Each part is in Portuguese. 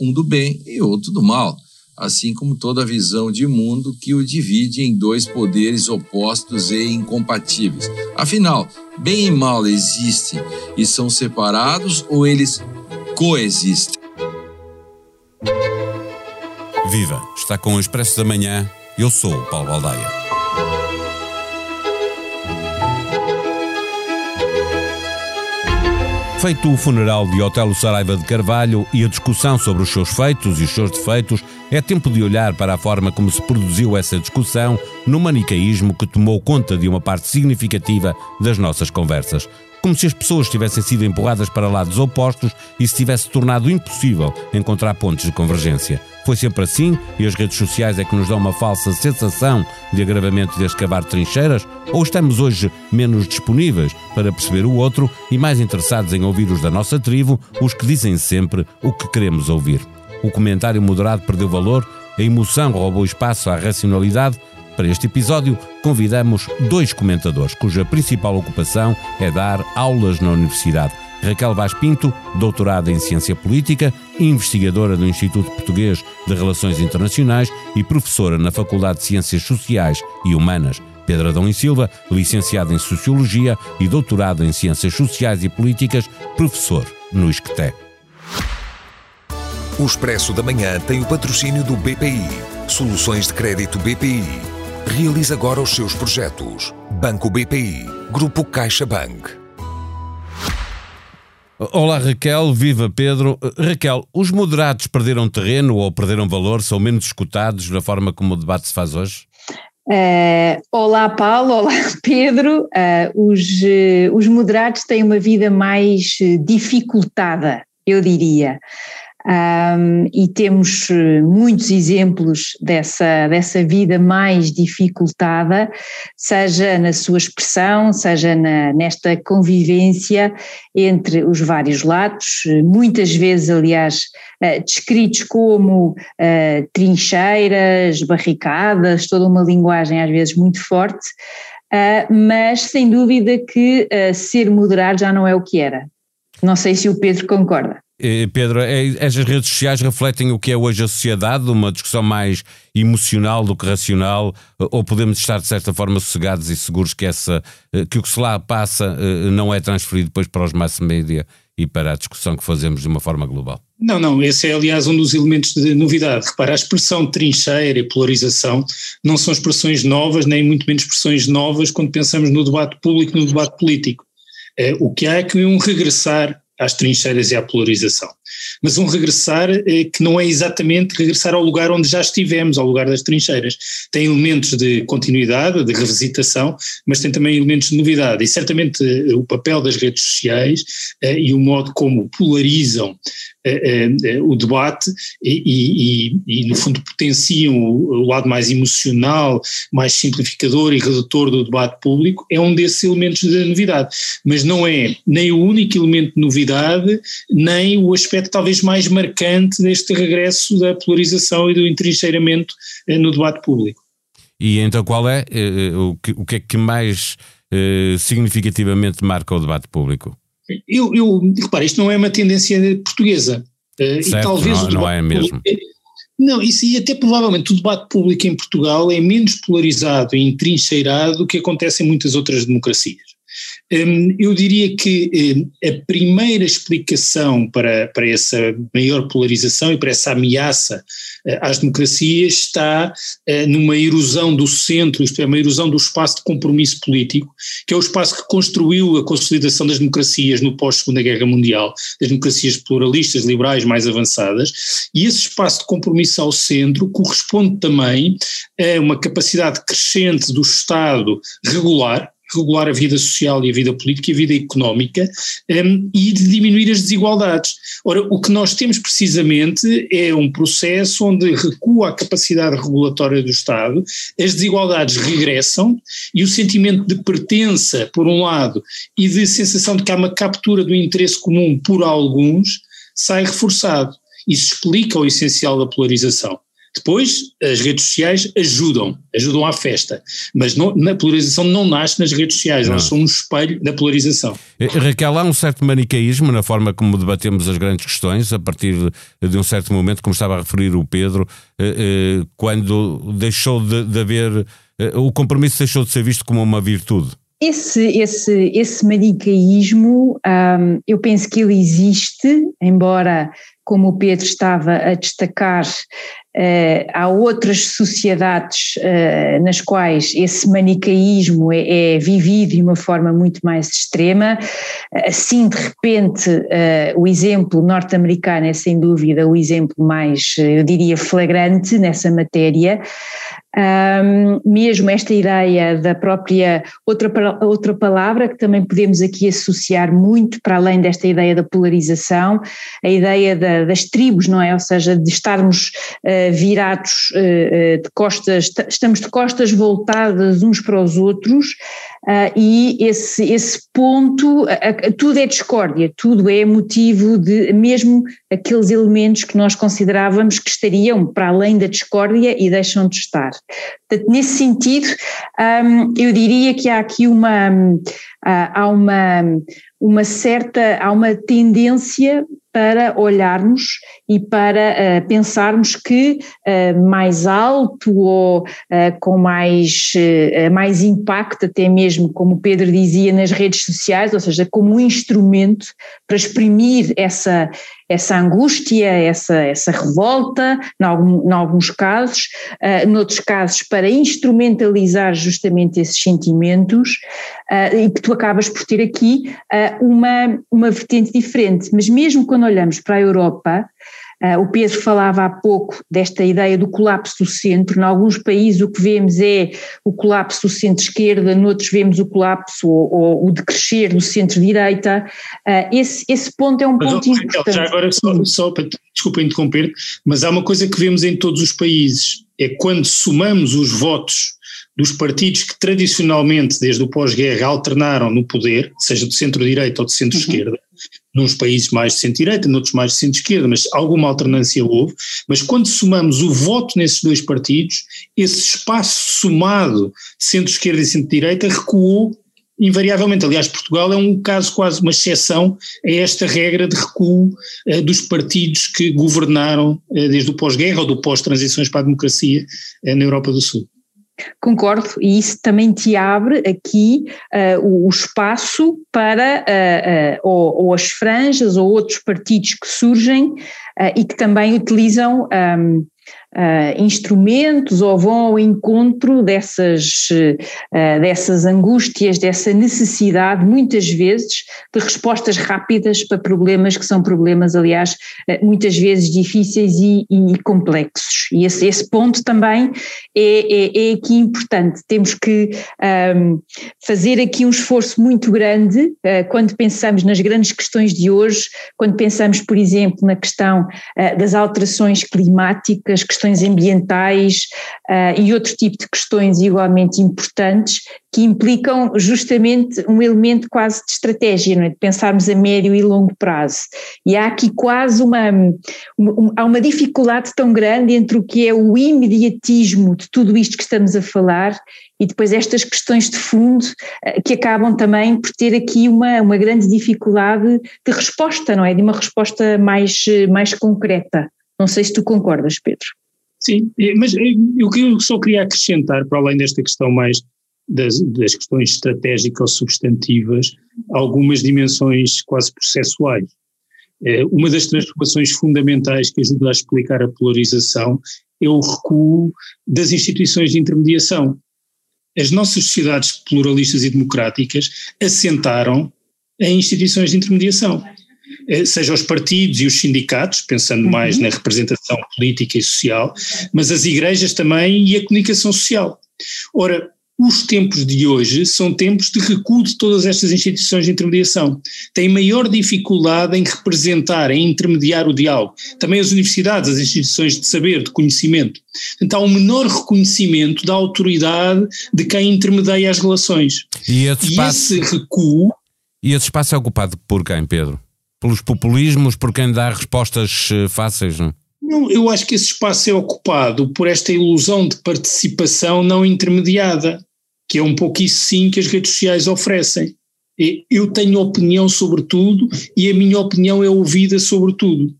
um do bem e outro do mal, assim como toda visão de mundo que o divide em dois poderes opostos e incompatíveis. Afinal, bem e mal existem e são separados ou eles coexistem? Viva! Está com o Expresso da Manhã. Eu sou o Paulo Baldaia. Feito o funeral de Otelo Saraiva de Carvalho e a discussão sobre os seus feitos e os seus defeitos, é tempo de olhar para a forma como se produziu essa discussão no manicaísmo que tomou conta de uma parte significativa das nossas conversas como se as pessoas tivessem sido empurradas para lados opostos e se tivesse tornado impossível encontrar pontos de convergência. Foi sempre assim e as redes sociais é que nos dão uma falsa sensação de agravamento de escavar trincheiras? Ou estamos hoje menos disponíveis para perceber o outro e mais interessados em ouvir os da nossa tribo, os que dizem sempre o que queremos ouvir? O comentário moderado perdeu valor, a emoção roubou espaço à racionalidade para este episódio, convidamos dois comentadores cuja principal ocupação é dar aulas na universidade. Raquel Vaz Pinto, doutorada em Ciência Política, investigadora do Instituto Português de Relações Internacionais e professora na Faculdade de Ciências Sociais e Humanas. Pedro Adão e Silva, licenciado em Sociologia e doutorado em Ciências Sociais e Políticas, professor no ISCTE. O Expresso da Manhã tem o patrocínio do BPI. Soluções de crédito BPI Realize agora os seus projetos. Banco BPI. Grupo CaixaBank. Olá Raquel, viva Pedro. Raquel, os moderados perderam terreno ou perderam valor, são menos escutados na forma como o debate se faz hoje? Uh, olá Paulo, olá Pedro. Uh, os, uh, os moderados têm uma vida mais dificultada, eu diria. Um, e temos eh, muitos exemplos dessa, dessa vida mais dificultada, seja na sua expressão, seja na, nesta convivência entre os vários lados, muitas vezes, aliás, uh, descritos como uh, trincheiras, barricadas, toda uma linguagem às vezes muito forte, uh, mas sem dúvida que ser moderado já não é o que era. Não sei se o Pedro concorda. Eh, Pedro, é, redes sociais refletem o que é hoje a sociedade, uma discussão mais emocional do que racional, eh, ou podemos estar de certa forma sossegados e seguros que, essa, eh, que o que se lá passa não é transferido depois para os mass media e para a discussão que fazemos de uma forma global? Não, não, esse é aliás um dos elementos de novidade. Repara, a expressão trincheira e polarização não são expressões novas, nem muito menos expressões novas quando pensamos no debate público, no debate político. o que há é que um regressar às trincheiras e à polarização. Mas um regressar eh, que não é exatamente regressar ao lugar onde já estivemos, ao lugar das trincheiras. Tem elementos de continuidade, de revisitação, mas tem também elementos de novidade. E certamente eh, o papel das redes sociais eh, e o modo como polarizam o debate e, e, e, no fundo, potenciam o, o, lado mais emocional, mais simplificador e redutor do debate público, é um desses elementos de novidade. Mas não é nem o único elemento de novidade, nem o aspecto talvez mais marcante deste regresso da polarização e do entrincheiramento eh, no debate público. E então qual é eh, eh, o, que, o que é que mais significativamente marca o debate público? Eu, eu repare, isto não é uma tendência portuguesa. Certo, e talvez não, não é mesmo. Não, isso e até provavelmente o debate público em Portugal é menos polarizado e entrincheirado do que acontece em muitas outras democracias. Hum, eu diria que hum, a primeira explicação para, para essa maior polarização e para essa ameaça eh, às democracias está eh, numa erosão do centro, isto é, uma erosão do espaço de compromisso político, que é o espaço que construiu a consolidação das democracias no pós-Segunda Guerra Mundial, das democracias pluralistas, liberais mais avançadas, e esse espaço de compromisso ao centro corresponde também a uma capacidade crescente do Estado regular, regular a vida social e a vida política e a vida económica um, e de diminuir as desigualdades. Ora, o que nós temos precisamente é um processo onde recua a capacidade regulatória do Estado, as desigualdades regressam e o sentimento de pertença, por um lado, e de sensação de que há uma captura do interesse comum por alguns, sai reforçado. Isso explica o essencial da polarização. Depois, as redes sociais ajudam, ajudam à festa, mas não, na polarização não nasce nas redes sociais, elas são um espelho da polarização. Eh, Raquel, há um certo manicaísmo na forma como debatemos as grandes questões, a partir de um certo momento, como estava a referir o Pedro, eh, eh, quando deixou de, de haver, o compromisso deixou de ser visto como uma virtude. Esse, esse, esse manicaísmo, um, eu penso que ele existe, embora, como o Pedro estava a destacar, uh, há outras sociedades uh, nas quais esse manicaísmo é, é, vivido de uma forma muito mais extrema. Assim, de repente, uh, o exemplo norte-americano é sem dúvida o exemplo mais, eu diria, flagrante nessa matéria. Um, mesmo esta ideia da própria, outra, outra palavra que também podemos aqui associar muito para além desta ideia da polarização, a ideia da, das tribos, não é? Ou seja, de estarmos uh, virados uh, de costas, estamos de costas voltadas uns para os outros, e esse, esse ponto, tudo é discórdia, tudo é motivo de, mesmo aqueles elementos que nós considerávamos que estariam para além da discórdia e deixam de estar. Portanto, nesse sentido, um, eu diria que há aqui uma, uh, há uma, uma certa, há uma tendência para olharmos e para uh, pensarmos que uh, mais alto ou uh, com mais, mais impacto, até mesmo, como o Pedro dizia, nas redes sociais, ou seja, como um instrumento para exprimir essa, essa angústia, essa, essa revolta, em, alguns casos, uh, noutros casos para instrumentalizar justamente esses sentimentos uh, e que tu acabas por ter aqui uh, uma, uma vertente diferente. Mas mesmo quando olhamos para a Europa, o Pedro falava há pouco desta ideia do colapso do centro. Em alguns países o que vemos é o colapso do centro-esquerda, noutros vemos o colapso ou, ou o decrescer do centro-direita. Uh, esse, esse ponto é um mas, ponto importante. Já agora, só, só para, desculpa interromper, mas há uma coisa que vemos em todos os países, é quando somamos os votos dos partidos que tradicionalmente, desde o pós-guerra, alternaram no poder, seja do centro-direita ou do centro-esquerda, uhum nos países mais de centro-direita, noutros mais de centro-esquerda, mas alguma alternância houve. Mas quando somamos o voto nesses dois partidos, esse espaço somado centro-esquerda e centro-direita recuou invariavelmente. Aliás, Portugal é um caso quase uma exceção a esta regra de recuo eh, dos partidos que governaram eh, desde o pós-guerra ou do pós-transições para a democracia eh, na Europa do Sul. Concordo, e isso também te abre aqui uh, o, o, espaço para uh, uh, ou, ou, as franjas ou outros partidos que surgem e que também utilizam um, uh, instrumentos ou vão ao encontro dessas, uh, dessas angústias, dessa necessidade, muitas vezes, de respostas rápidas para problemas que são problemas, aliás, uh, muitas vezes difíceis e, e complexos. E esse, esse, ponto também é, é, é aqui importante. Temos que um, fazer aqui um esforço muito grande quando pensamos nas grandes questões de hoje, quando pensamos, por exemplo, na questão das alterações climáticas, questões questões ambientais uh, e outro tipo de questões igualmente importantes que implicam justamente um elemento quase de estratégia, não é? de pensarmos a médio e longo prazo. E há aqui quase uma, uma, há uma dificuldade tão grande entre o que é o imediatismo de tudo isto que estamos a falar e depois estas questões de fundo uh, que acabam também por ter aqui uma, uma grande dificuldade de resposta, não é? De uma resposta mais, mais concreta. Não sei se tu concordas, Pedro. Sim, mas eu só queria acrescentar, para além desta questão mais das, das questões estratégicas ou substantivas, algumas dimensões quase processuais. Eh, uma das transformações fundamentais que ajuda a explicar a polarização é o recuo das instituições de intermediação. As nossas sociedades pluralistas e democráticas assentaram em instituições de intermediação. Eh, seja os partidos e os sindicatos, pensando uhum. mais na representação política e social, mas as igrejas também e a comunicação social. Ora, os tempos de hoje são tempos de recuo de todas estas instituições de intermediação. Têm maior dificuldade em representar, em intermediar o diálogo. Também as universidades, as instituições de saber, de conhecimento. Portanto, há um menor reconhecimento da autoridade de quem intermedia as relações. E esse, espaço, e esse recuo. E esse espaço é ocupado por quem, Pedro? Pelos populismos, por quem dá respostas eh, fáceis, não? Não, eu acho que esse espaço é ocupado por esta ilusão de participação não intermediada, que é um pouco isso sim que as redes sociais oferecem. Eu tenho opinião sobre tudo e a minha opinião é ouvida sobre tudo.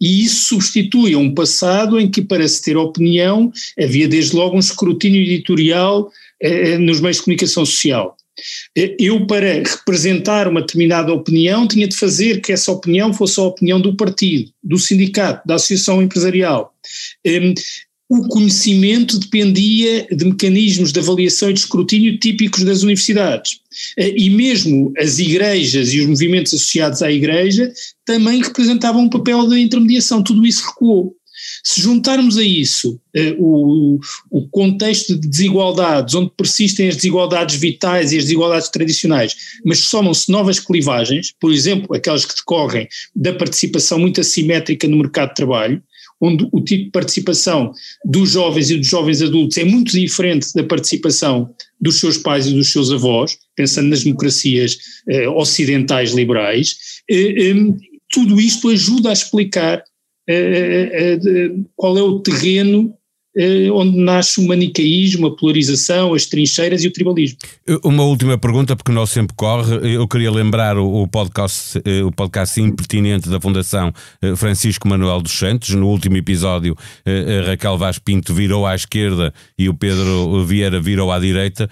E isso substitui um passado em que, para se ter opinião, havia desde logo um escrutínio editorial eh, nos meios de comunicação social. Eu, para representar uma determinada opinião, tinha de fazer que essa opinião fosse a opinião do partido, do sindicato, da associação empresarial. Ehm, o conhecimento dependia de mecanismos de avaliação e de escrutínio típicos das universidades. Eh, e mesmo as igrejas e os movimentos associados à igreja também representavam um papel de intermediação. Tudo isso recuou. Se juntarmos a isso uh, o, o contexto de desigualdades, onde persistem as desigualdades vitais e as desigualdades tradicionais, mas somam-se novas clivagens, por exemplo, aquelas que decorrem da participação muito assimétrica no mercado de trabalho, onde o tipo de participação dos jovens e dos jovens adultos é muito diferente da participação dos seus pais e dos seus avós, pensando nas democracias eh, ocidentais liberais, eh, eh, tudo isto ajuda a explicar qual é o terreno onde nasce o manicaísmo, a polarização, as trincheiras e o tribalismo. Uma última pergunta, porque o nosso tempo corre. Eu queria lembrar o, podcast, o podcast impertinente da Fundação Francisco Manuel dos Santos. No último episódio, Raquel Vaz Pinto virou à esquerda e o Pedro Vieira virou à direita.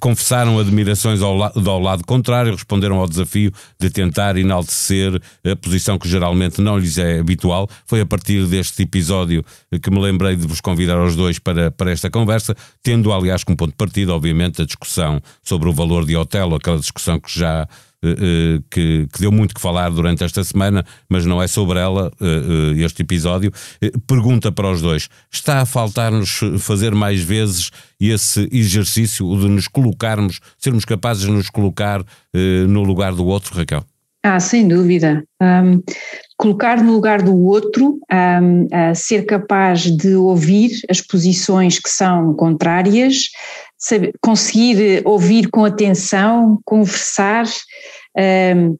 Confessaram admirações ao, lado, ao lado contrário, responderam ao desafio de tentar enaltecer a posição que geralmente não lhes é habitual. Foi a partir deste episódio que me lembrei de vos convidar aos dois para, para esta conversa, tendo, aliás, como ponto de partida, obviamente, a discussão sobre o valor de Otelo, aquela discussão que já Uh, uh, que, que, deu muito que falar durante esta semana, mas não é sobre ela uh, este episódio. pergunta para os dois: está a faltar-nos fazer mais vezes esse exercício de nos colocarmos, sermos capazes de nos colocar no lugar do outro, Raquel? Ah, sem dúvida. Um, colocar no lugar do outro, um, ser capaz de ouvir as posições que são contrárias, saber, conseguir ouvir com atenção, conversar, um,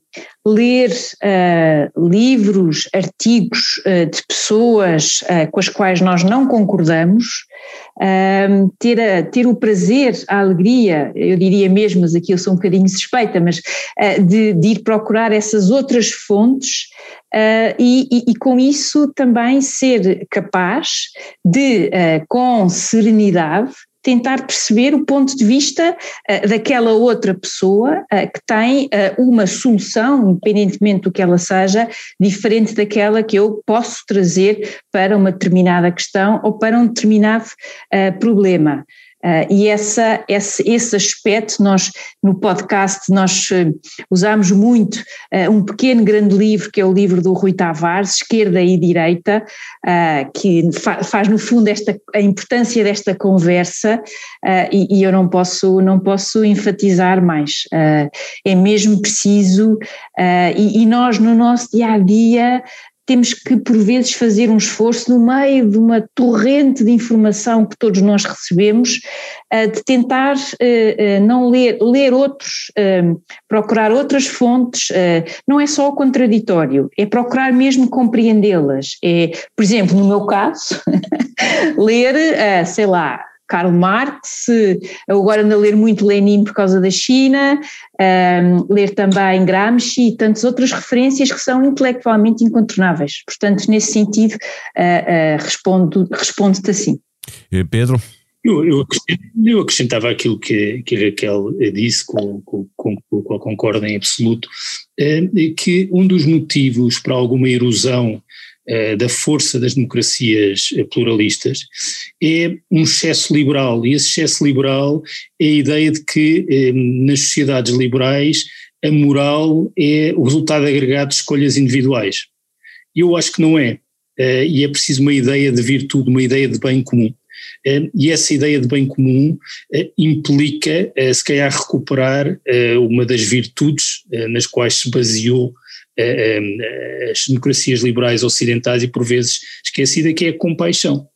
ler uh, livros, artigos uh, de pessoas uh, com as quais nós não concordamos, ter, a, ter o prazer, a alegria, eu diria mesmo, mas aqui eu sou um bocadinho suspeita, mas de, de ir procurar essas outras fontes e, e, e, com isso também ser capaz de, com serenidade, tentar perceber o ponto de vista uh, daquela outra pessoa uh, que tem uh, uma solução, independentemente do que ela seja, diferente daquela que eu posso trazer para uma determinada questão ou para um determinado problema. Uh, e essa, esse, esse aspecto, nós no podcast, nós uh, usamos muito uh, um pequeno grande livro, que é o livro do Rui Tavares, Esquerda e Direita, que fa faz no fundo esta, a importância desta conversa e, e, eu não posso, não posso enfatizar mais. é mesmo preciso, e, e nós no nosso dia a dia temos que, por vezes, fazer um esforço no meio de uma torrente de informação que todos nós recebemos, eh, de tentar eh, eh, não ler, ler outros, procurar outras fontes, não é só o contraditório, é procurar mesmo compreendê-las. É, por exemplo, no meu caso, ler, sei lá, Karl Marx, agora ando a ler muito Lenin por causa da China, um, ler também Gramsci e tantas outras referências que são intelectualmente incontornáveis. Portanto, nesse sentido, uh, uh, respondo, respondo-te assim. Pedro? Eu, eu, eu, acrescentava aquilo que, que a Raquel disse, com, com, com, com o qual concordo em absoluto, é, que um dos motivos para alguma erosão eh, da força das democracias eh, pluralistas é um excesso liberal, e esse excesso liberal é a ideia de que eh, nas sociedades liberais a moral é o resultado agregado de escolhas individuais. Eu acho que não é, e é preciso uma ideia de virtude, uma ideia de bem comum. E essa ideia de bem comum implica, se calhar, recuperar uma das virtudes nas quais se baseou as democracias liberais ocidentais e por vezes esquecida que é a compaixão.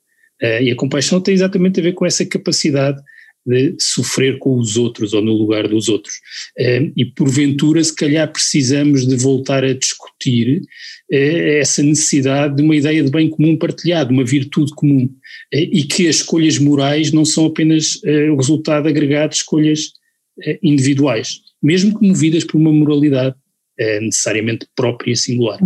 E a compaixão tem exatamente a ver com essa capacidade de sofrer com os outros ou no lugar dos outros. E porventura, se calhar, precisamos de voltar a discutir essa necessidade de uma ideia de bem comum partilhado, uma virtude comum, e que as escolhas morais não são apenas o resultado agregado de escolhas individuais, mesmo que movidas por uma moralidade necessariamente própria e singular.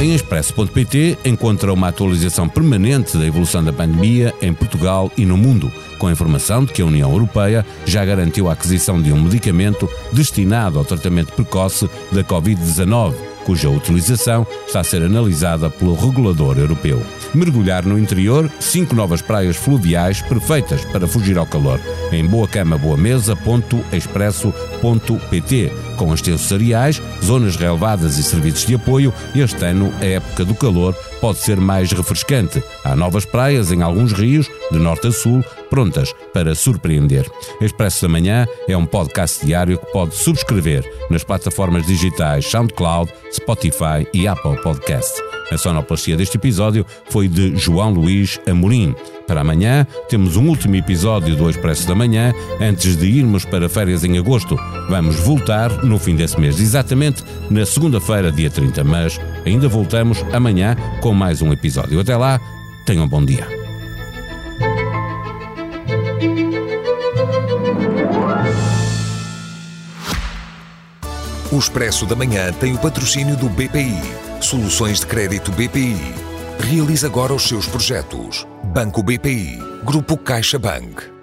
Em expresso.pt encontra uma atualização permanente da evolução da pandemia em Portugal e no mundo, com a informação de que a União Europeia já garantiu a aquisição de um medicamento destinado ao tratamento precoce da Covid-19 cuja utilização está a ser analisada pelo regulador europeu. Mergulhar no interior, cinco novas praias fluviais perfeitas para fugir ao calor. Em boacamaboamesa.expresso.pt com extensos areais, zonas relevadas e serviços de apoio, este ano a época do calor pode ser mais refrescante. Há novas praias em alguns rios, de norte a sul, prontas para surpreender. Expresso da Manhã é um podcast diário que pode subscrever nas plataformas digitais SoundCloud, Spotify e Apple Podcast. A sonoplastia deste episódio foi de João Luís Amorim. Para amanhã temos um último episódio do Expresso da Manhã antes de irmos para férias em agosto. Vamos voltar no fim desse mês, exatamente na segunda-feira, dia 30, mas ainda voltamos amanhã com mais um episódio. Até lá, tenham um bom dia. O Expresso da Manhã tem o patrocínio do BPI. Soluções de crédito BPI. Realize agora os seus projetos. Banco BPI. Grupo CaixaBank.